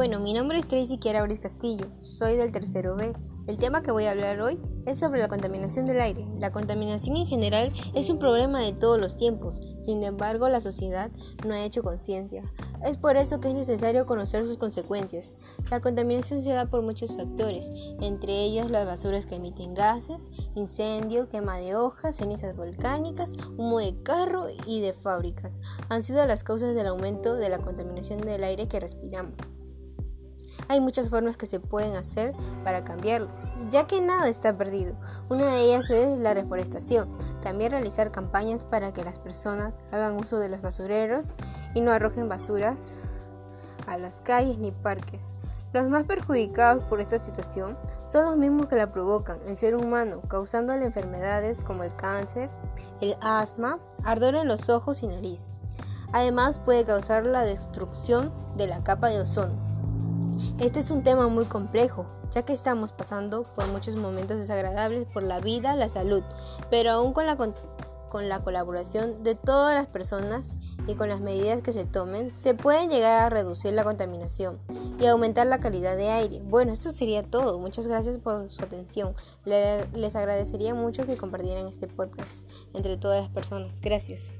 Bueno, mi nombre es Tracy Kiara Bris Castillo, soy del tercero B. El tema que voy a hablar hoy es sobre la contaminación del aire. La contaminación en general es un problema de todos los tiempos, sin embargo la sociedad no ha hecho conciencia. Es por eso que es necesario conocer sus consecuencias. La contaminación se da por muchos factores, entre ellos las basuras que emiten gases, incendio, quema de hojas, cenizas volcánicas, humo de carro y de fábricas. Han sido las causas del aumento de la contaminación del aire que respiramos. Hay muchas formas que se pueden hacer para cambiarlo, ya que nada está perdido. Una de ellas es la reforestación. También realizar campañas para que las personas hagan uso de los basureros y no arrojen basuras a las calles ni parques. Los más perjudicados por esta situación son los mismos que la provocan, el ser humano, causándole enfermedades como el cáncer, el asma, ardor en los ojos y nariz. Además puede causar la destrucción de la capa de ozono. Este es un tema muy complejo, ya que estamos pasando por muchos momentos desagradables por la vida, la salud, pero aún con la, con la colaboración de todas las personas y con las medidas que se tomen, se puede llegar a reducir la contaminación y aumentar la calidad de aire. Bueno, eso sería todo. Muchas gracias por su atención. Les agradecería mucho que compartieran este podcast entre todas las personas. Gracias.